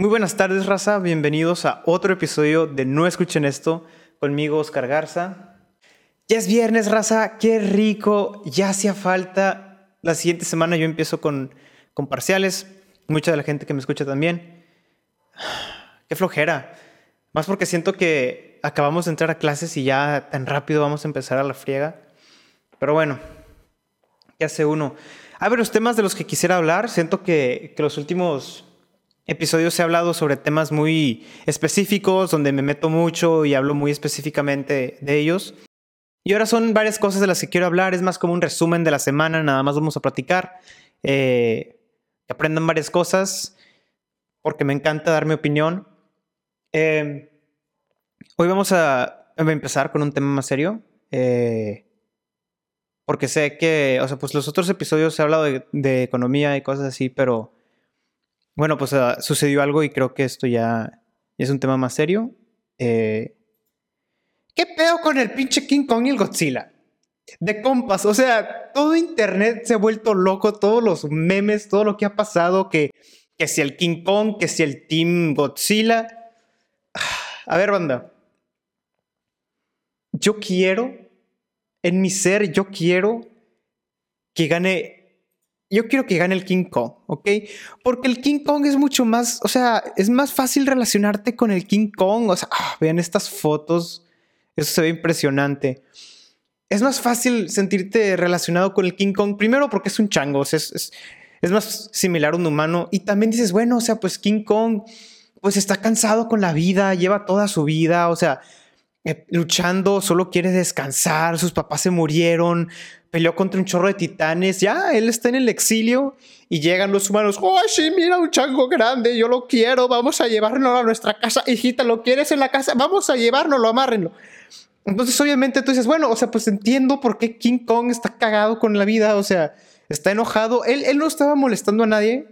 Muy buenas tardes, raza. Bienvenidos a otro episodio de No Escuchen Esto conmigo, Oscar Garza. Ya es viernes, raza. Qué rico. Ya hacía falta. La siguiente semana yo empiezo con, con parciales. Mucha de la gente que me escucha también. Qué flojera. Más porque siento que acabamos de entrar a clases y ya tan rápido vamos a empezar a la friega. Pero bueno, ¿qué hace uno? A ver, los temas de los que quisiera hablar. Siento que, que los últimos episodios he hablado sobre temas muy específicos, donde me meto mucho y hablo muy específicamente de ellos. Y ahora son varias cosas de las que quiero hablar, es más como un resumen de la semana, nada más vamos a platicar, eh, que aprendan varias cosas, porque me encanta dar mi opinión. Eh, hoy vamos a empezar con un tema más serio, eh, porque sé que, o sea, pues los otros episodios he hablado de economía y cosas así, pero bueno, pues uh, sucedió algo y creo que esto ya es un tema más serio. Eh, ¿Qué pedo con el pinche King Kong y el Godzilla? De compas, o sea, todo internet se ha vuelto loco, todos los memes, todo lo que ha pasado, que, que si el King Kong, que si el Team Godzilla. A ver, banda. Yo quiero, en mi ser, yo quiero que gane yo quiero que gane el King Kong, ¿ok? Porque el King Kong es mucho más, o sea, es más fácil relacionarte con el King Kong. O sea, ah, vean estas fotos, eso se ve impresionante. Es más fácil sentirte relacionado con el King Kong, primero porque es un chango, sea, es, es, más similar a un humano. Y también dices, bueno, o sea, pues King Kong, pues está cansado con la vida, lleva toda su vida, o sea, eh, luchando, solo quiere descansar, sus papás se murieron, peleó contra un chorro de titanes, ya, él está en el exilio y llegan los humanos, oh, sí, mira un chango grande, yo lo quiero, vamos a llevarlo a nuestra casa, hijita, ¿lo quieres en la casa? Vamos a llevárnoslo, amárrenlo. Entonces, obviamente, tú dices, bueno, o sea, pues entiendo por qué King Kong está cagado con la vida, o sea, está enojado, él, él no estaba molestando a nadie,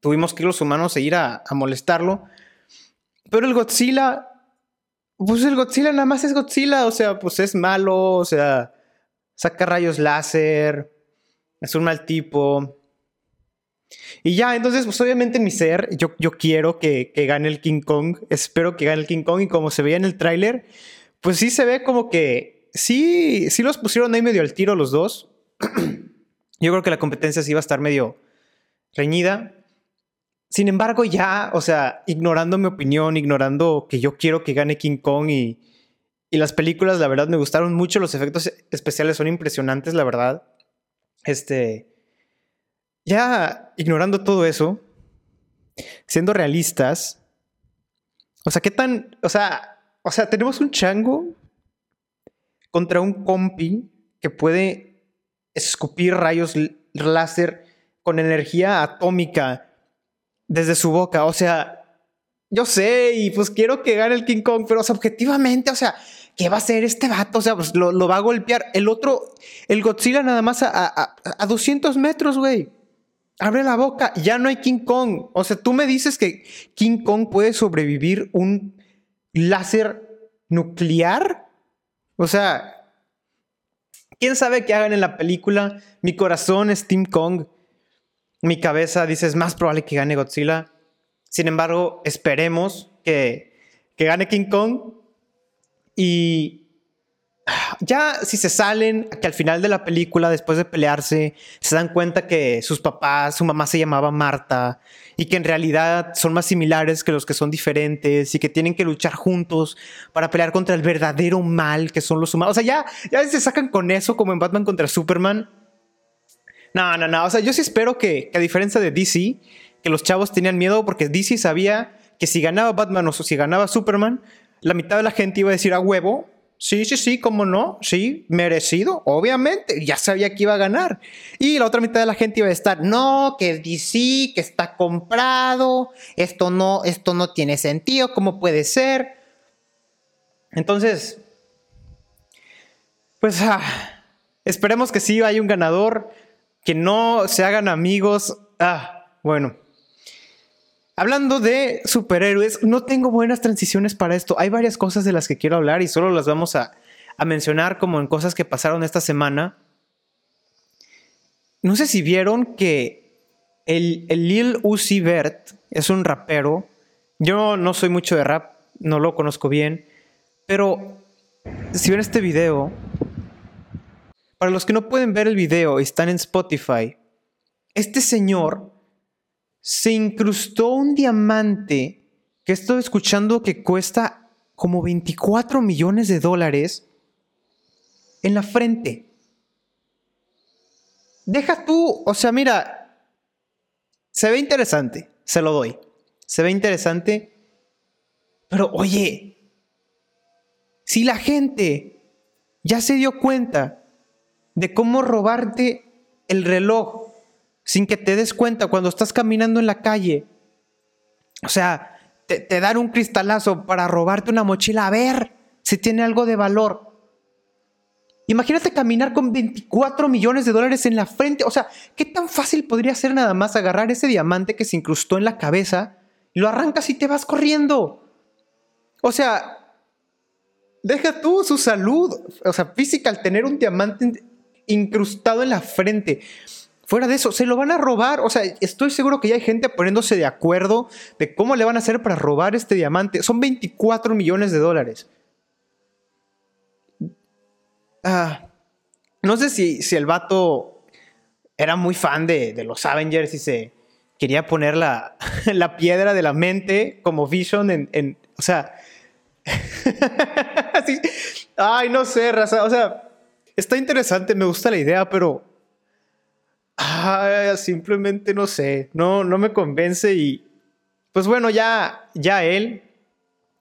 tuvimos que los humanos a ir a, a molestarlo, pero el Godzilla, pues el Godzilla nada más es Godzilla, o sea, pues es malo, o sea saca rayos láser, es un mal tipo. Y ya, entonces, pues obviamente en mi ser, yo, yo quiero que, que, gane el King Kong, espero que gane el King Kong y como se veía en el tráiler, pues sí se ve como que, sí, sí los pusieron ahí medio al tiro los dos. yo creo que la competencia sí va a estar medio reñida. Sin embargo, ya, o sea, ignorando mi opinión, ignorando que yo quiero que gane King Kong y, y las películas, la verdad, me gustaron mucho. Los efectos especiales son impresionantes, la verdad. Este. Ya ignorando todo eso, siendo realistas. O sea, ¿qué tan. O sea, o sea, tenemos un chango contra un compi que puede escupir rayos láser con energía atómica desde su boca. O sea, yo sé, y pues quiero que gane el King Kong, pero objetivamente, o sea, ¿qué va a hacer este vato? O sea, pues lo, va a golpear. El otro, el Godzilla nada más a, a, a 200 metros, güey. Abre la boca, ya no hay King Kong. O sea, tú me dices que King Kong puede sobrevivir un láser nuclear. O sea, quién sabe qué hagan en la película. Mi corazón es Team Kong. Mi cabeza dice es más probable que gane Godzilla. Sin embargo, esperemos que, que gane King Kong y ya si se salen, que al final de la película, después de pelearse, se dan cuenta que sus papás, su mamá se llamaba Marta y que en realidad son más similares que los que son diferentes y que tienen que luchar juntos para pelear contra el verdadero mal que son los humanos. O sea, ya, ya se sacan con eso como en Batman contra Superman. No, no, no. O sea, yo sí espero que, que a diferencia de DC, que los chavos tenían miedo porque DC sabía que si ganaba Batman o si ganaba Superman, la mitad de la gente iba a decir a huevo, sí, sí, sí, cómo no, sí, merecido, obviamente, ya sabía que iba a ganar. Y la otra mitad de la gente iba a estar, no, que DC, que está comprado, esto no, esto no tiene sentido, ¿cómo puede ser? Entonces, pues ah, esperemos que sí haya un ganador, que no se hagan amigos. Ah, bueno. Hablando de superhéroes, no tengo buenas transiciones para esto. Hay varias cosas de las que quiero hablar y solo las vamos a, mencionar como en cosas que pasaron esta semana. No sé si vieron que el, el Lil Uzi Vert es un rapero Yo no soy mucho de rap, no lo conozco bien, pero si ven este video, para los que no pueden ver el video y están en Spotify, este señor se incrustó un diamante que estoy escuchando que cuesta como 24 millones de dólares en la frente. Deja tú, o sea, mira, se ve interesante, se lo doy. Se ve interesante, pero oye, si la gente ya se dio cuenta de cómo robarte el reloj sin que te des cuenta cuando estás caminando en la calle, o sea, te, te dan un cristalazo para robarte una mochila, a ver si tiene algo de valor. Imagínate caminar con 24 millones de dólares en la frente. O sea, ¿qué tan fácil podría ser nada más agarrar ese diamante que se incrustó en la cabeza y lo arrancas y te vas corriendo? O sea, deja tú su salud, o sea, física al tener un diamante incrustado en la frente. Fuera de eso, se lo van a robar. O sea, estoy seguro que ya hay gente poniéndose de acuerdo de cómo le van a hacer para robar este diamante. Son 24 millones de dólares. Ah, no sé si, si el vato era muy fan de, los Avengers y se quería poner la, la, piedra de la mente como Vision en. o sea. ay, no sé, raza. O sea, está interesante, me gusta la idea, pero. Ah, simplemente no sé. No, no me convence y. Pues bueno, ya, ya él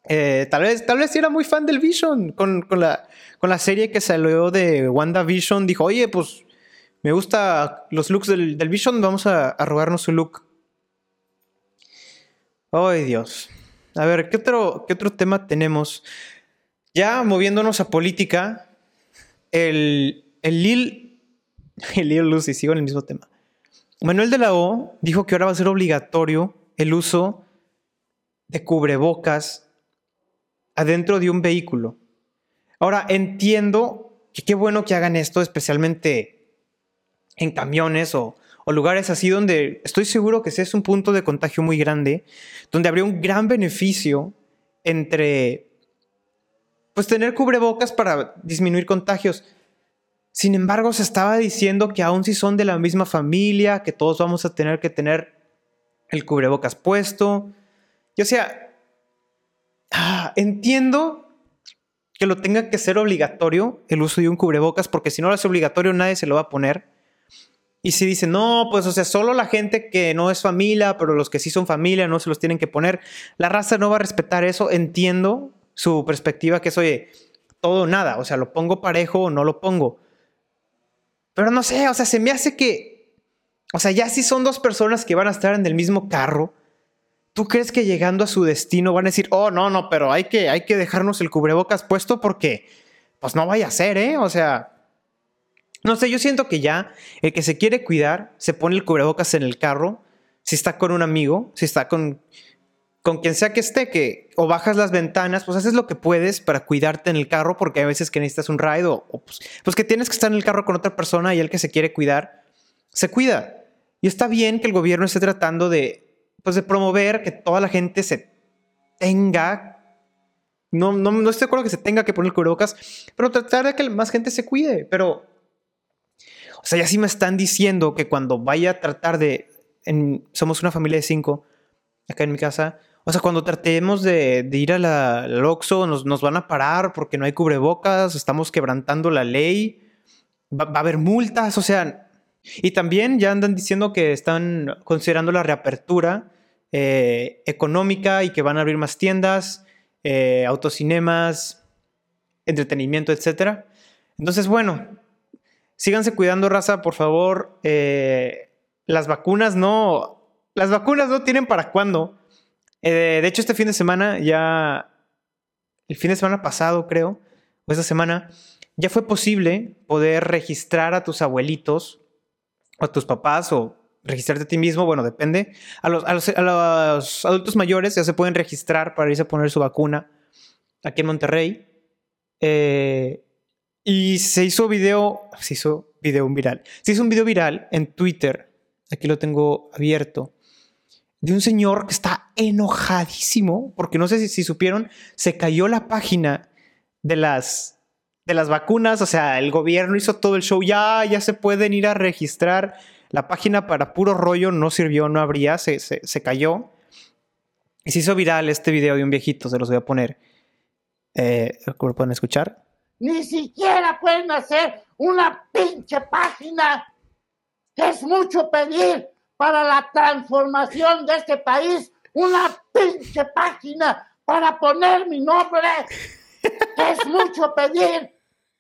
eh, tal vez, tal vez era muy fan del Vision. Con, la, con la serie que salió de WandaVision, dijo, oye, pues me gusta los looks del, Vision, vamos a, a, robarnos su look. Ay, Dios. A ver, ¿qué otro, ¿qué otro tema tenemos? Ya moviéndonos a política, el, el Lil, el Lil Lucy, sigo en el mismo tema. Manuel de la O dijo que ahora va a ser obligatorio el uso de cubrebocas adentro de un vehículo. Ahora, entiendo que qué bueno que hagan esto, especialmente en camiones o, lugares así donde estoy seguro que ese es un punto de contagio muy grande, donde habría un gran beneficio entre, pues, tener cubrebocas para disminuir contagios. Sin embargo, se estaba diciendo que aun si son de la misma familia, que todos vamos a tener que tener el cubrebocas puesto. Y o sea, Ah, entiendo que lo tenga que ser obligatorio el uso de un cubrebocas, porque si no lo es obligatorio nadie se lo va a poner. Y si dicen, no, pues o sea, solo la gente que no es familia, pero los que sí son familia no se los tienen que poner, la raza no va a respetar eso. Entiendo su perspectiva que es, oye, todo o nada, o sea, lo pongo parejo o no lo pongo. Pero no sé, o sea, se me hace que, o sea, ya si son dos personas que van a estar en el mismo carro, ¿Tú crees que llegando a su destino van a decir, oh, no, no, pero hay que, hay que dejarnos el cubrebocas puesto porque, pues no vaya a ser, ¿eh? O sea, no sé, yo siento que ya el que se quiere cuidar se pone el cubrebocas en el carro, si está con un amigo, si está con, con quien sea que esté, que o bajas las ventanas, pues haces lo que puedes para cuidarte en el carro, porque hay veces que necesitas un ride o, pues, pues que tienes que estar en el carro con otra persona y el que se quiere cuidar, se cuida. Y está bien que el gobierno esté tratando de, pues de promover que toda la gente se tenga, no, no, no estoy de acuerdo que se tenga que poner el cubrebocas, pero tratar de que más gente se cuide, pero, o sea, ya sí me están diciendo que cuando vaya a tratar de, somos una familia de cinco, acá en mi casa, o sea, cuando tratemos de, ir a la, al Oxxo, nos, van a parar porque no hay cubrebocas, estamos quebrantando la ley, va, va a haber multas, o sea, y también ya andan diciendo que están considerando la reapertura eh, económica y que van a abrir más tiendas, eh, autocinemas, entretenimiento, etc. Entonces, bueno, síganse cuidando, raza, por favor. Eh, las vacunas no. Las vacunas no tienen para cuándo. De hecho, este fin de semana ya. El fin de semana pasado, creo, o esta semana, ya fue posible poder registrar a tus abuelitos a tus papás o registrarte a ti mismo, bueno, depende. A los, adultos mayores ya se pueden registrar para irse a poner su vacuna aquí en Monterrey. Eh, y se hizo video, se hizo video viral. Se hizo un video viral en Twitter, aquí lo tengo abierto, de un señor que está enojadísimo, porque no sé si, supieron, se cayó la página de las, de las vacunas, o sea, el gobierno hizo todo el show, ya, ya se pueden ir a registrar. La página para puro rollo no sirvió, no habría, se, se, se cayó. Y se hizo viral este video de un viejito, se los voy a poner. Eh, ¿Lo pueden escuchar? Ni siquiera pueden hacer una pinche página. Es mucho pedir para la transformación de este país. Una pinche página para poner mi nombre. Es mucho pedir.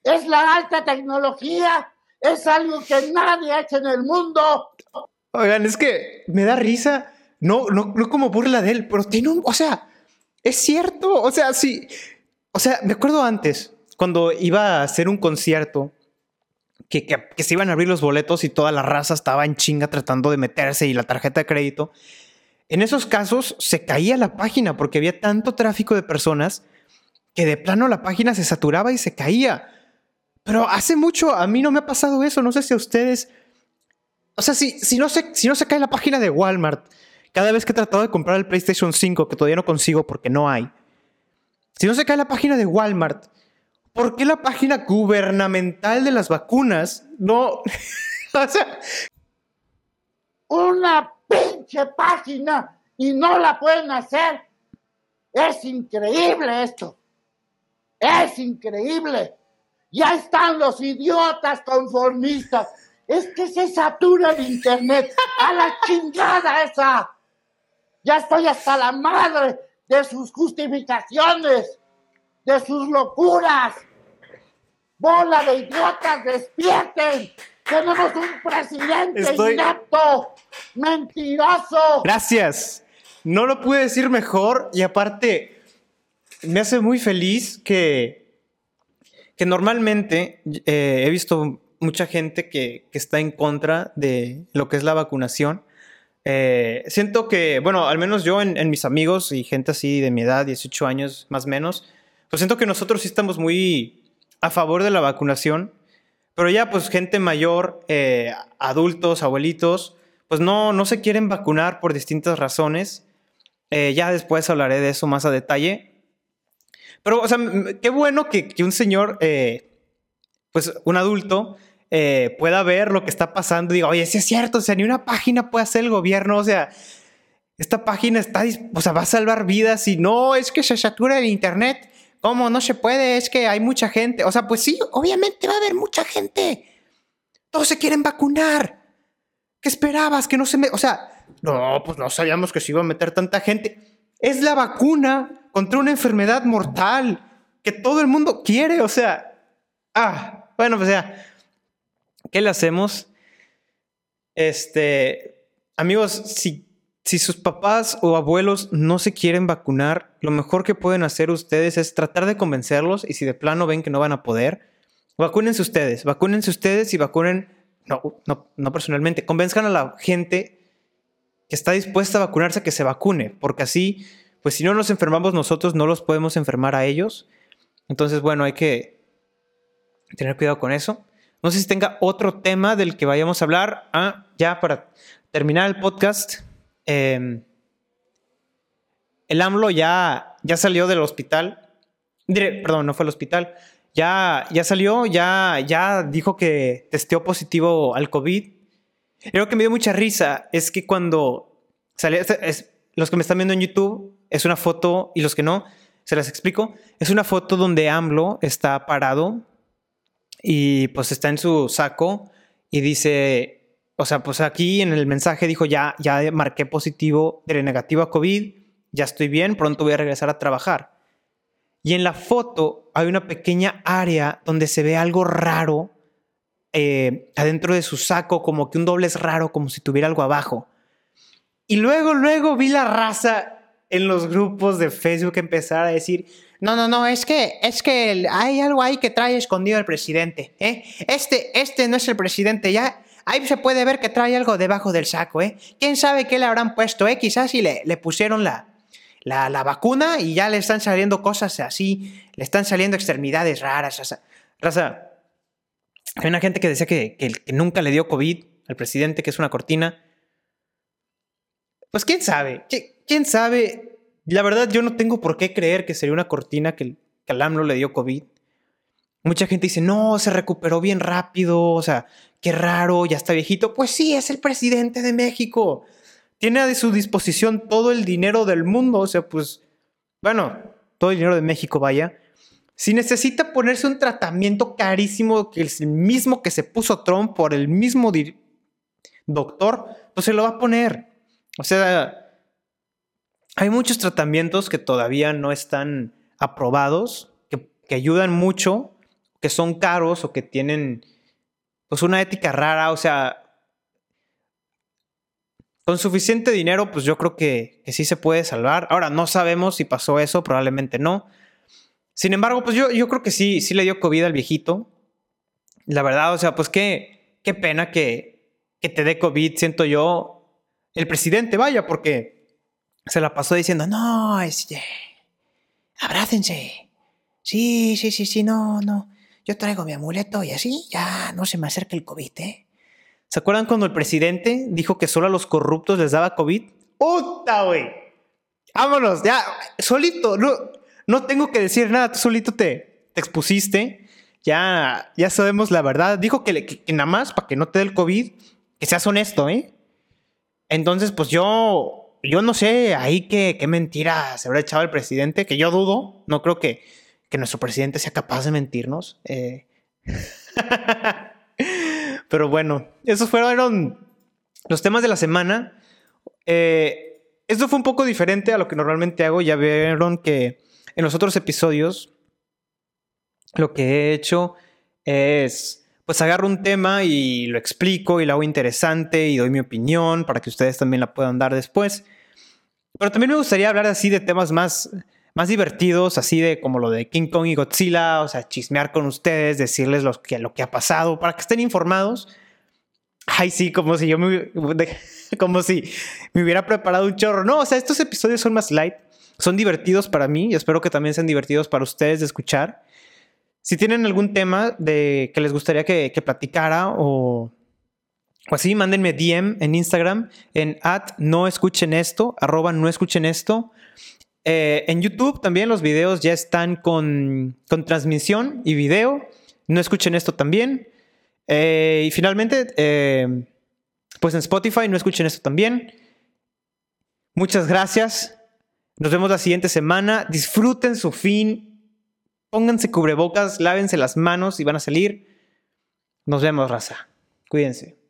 Es la alta tecnología. Es algo que nadie ha hecho en el mundo. Oigan, es que me da risa. No, no, no como burla de él, pero tiene un. O sea, es cierto. O sea, sí. O sea, me acuerdo antes, cuando iba a hacer un concierto, que, se iban a abrir los boletos y toda la raza estaba en chinga tratando de meterse y la tarjeta de crédito. En esos casos se caía la página porque había tanto tráfico de personas que de plano la página se saturaba y se caía. Pero hace mucho a mí no me ha pasado eso. No sé si a ustedes. O sea, si, si, no, se, si no se cae la página de Walmart, cada vez que he tratado de comprar el PlayStation 5, que todavía no consigo porque no hay, si no se cae la página de Walmart, ¿por qué la página gubernamental de las vacunas no... o sea... Una pinche página y no la pueden hacer. Es increíble esto. Es increíble. Ya están los idiotas conformistas. Es que se satura el internet. A la chingada esa. Ya estoy hasta la madre de sus justificaciones, de sus locuras. Bola de idiotas, despierten. Tenemos un presidente Estoy... inepto, mentiroso. Gracias. No lo pude decir mejor y aparte me hace muy feliz que, que normalmente eh, he visto mucha gente que, que está en contra de lo que es la vacunación eh, siento que, bueno, al menos yo en, en, mis amigos y gente así de mi edad, 18 años más o menos, pues siento que nosotros sí estamos muy a favor de la vacunación, pero ya pues gente mayor, eh, adultos, abuelitos, pues no, no se quieren vacunar por distintas razones. Eh, ya después hablaré de eso más a detalle. Pero, o sea, qué bueno que, un señor, eh, pues un adulto, eh, pueda ver lo que está pasando y diga, oye, sí es cierto, o sea, ni una página puede hacer el gobierno, o sea, esta página está, o sea, va a salvar vidas y no, es que se satura el internet. ¿Cómo? No se puede, es que hay mucha gente. O sea, pues sí, obviamente va a haber mucha gente. Todos se quieren vacunar. ¿Qué esperabas? Que no se me... O sea, no, pues no sabíamos que se iba a meter tanta gente. Es la vacuna contra una enfermedad mortal que todo el mundo quiere. O sea, ah, bueno, pues ya. ¿Qué le hacemos? Este, amigos, si, si sus papás o abuelos no se quieren vacunar, lo mejor que pueden hacer ustedes es tratar de convencerlos y si de plano ven que no van a poder, vacúnense ustedes, vacúnense ustedes y vacunen, no, no, no personalmente, convenzcan a la gente que está dispuesta a vacunarse que se vacune, porque así, pues si no nos enfermamos nosotros, no los podemos enfermar a ellos. Entonces, bueno, hay que tener cuidado con eso. No sé si tenga otro tema del que vayamos a hablar. Ah, ya para terminar el podcast. Eh, el AMLO ya, ya salió del hospital. Perdón, no fue al hospital. Ya, ya salió, ya, ya dijo que testeó positivo al COVID. Y lo que me dio mucha risa es que cuando salió, los que me están viendo en YouTube, es una foto, y los que no, se las explico. Es una foto donde AMLO está parado y pues está en su saco y dice, o sea, pues aquí en el mensaje dijo, ya, ya marqué positivo, de negativo a COVID, ya estoy bien, pronto voy a regresar a trabajar. Y en la foto hay una pequeña área donde se ve algo raro eh, adentro de su saco, como que un doble es raro, como si tuviera algo abajo. Y luego, luego vi la raza en los grupos de Facebook empezar a decir, no, no, no, es que, es que hay algo ahí que trae escondido el presidente, ¿eh? Este, este no es el presidente, ya, ahí se puede ver que trae algo debajo del saco, ¿eh? ¿Quién sabe qué le habrán puesto, eh? Quizás si le, le pusieron la, la, la, vacuna y ya le están saliendo cosas así, le están saliendo extremidades raras, raza. raza. Hay una gente que decía que, que, que nunca le dio COVID al presidente, que es una cortina. Pues quién sabe, quién sabe. La verdad, yo no tengo por qué creer que sería una cortina que, que al AMLO le dio COVID. Mucha gente dice, no, se recuperó bien rápido, o sea, qué raro, ya está viejito. Pues sí, es el presidente de México. Tiene a su disposición todo el dinero del mundo, o sea, pues, bueno, todo el dinero de México, vaya. Si necesita ponerse un tratamiento carísimo, que es el mismo que se puso Trump por el mismo doctor, pues se lo va a poner. O sea, hay muchos tratamientos que todavía no están aprobados, que, que ayudan mucho que son caros o que tienen pues una ética rara, o sea, con suficiente dinero, pues yo creo que, que, sí se puede salvar. Ahora, no sabemos si pasó eso, probablemente no. Sin embargo, pues yo, yo creo que sí, sí le dio COVID al viejito. La verdad, o sea, pues qué, qué pena que, que te dé COVID, siento yo, el presidente, vaya, porque se la pasó diciendo, no, este, abrácense. Sí, sí, sí, sí, no, no yo traigo mi amuleto y así ya no se me acerca el COVID, ¿eh? ¿Se acuerdan cuando el presidente dijo que solo a los corruptos les daba COVID? ¡Puta, güey! Vámonos, ya, solito, no, no tengo que decir nada, tú solito te, te expusiste, ya, ya sabemos la verdad. Dijo que, nada más para que no te dé el COVID, que seas honesto, ¿eh? Entonces, pues yo, yo no sé ahí qué, qué se habrá echado el presidente, que yo dudo, no creo que que nuestro presidente sea capaz de mentirnos. Eh. Pero bueno, esos fueron los temas de la semana. Eh, esto fue un poco diferente a lo que normalmente hago. Ya vieron que en los otros episodios lo que he hecho es, pues agarro un tema y lo explico y lo hago interesante y doy mi opinión para que ustedes también la puedan dar después. Pero también me gustaría hablar así de temas más más divertidos, así de como lo de King Kong y Godzilla, o sea, chismear con ustedes, decirles lo que, lo que ha pasado, para que estén informados. Ay, sí, como si yo me, como si me hubiera preparado un chorro. No, o sea, estos episodios son más light, son divertidos para mí y espero que también sean divertidos para ustedes de escuchar. Si tienen algún tema de que les gustaría que, que platicara o, o así, mándenme DM en Instagram en at no escuchen esto, arroba no escuchen esto. Eh, en YouTube también los videos ya están con, transmisión y video. No escuchen esto también. Eh, y finalmente, eh, pues en Spotify no escuchen esto también. Muchas gracias. Nos vemos la siguiente semana. Disfruten su fin. Pónganse cubrebocas, lávense las manos y van a salir. Nos vemos, raza. Cuídense.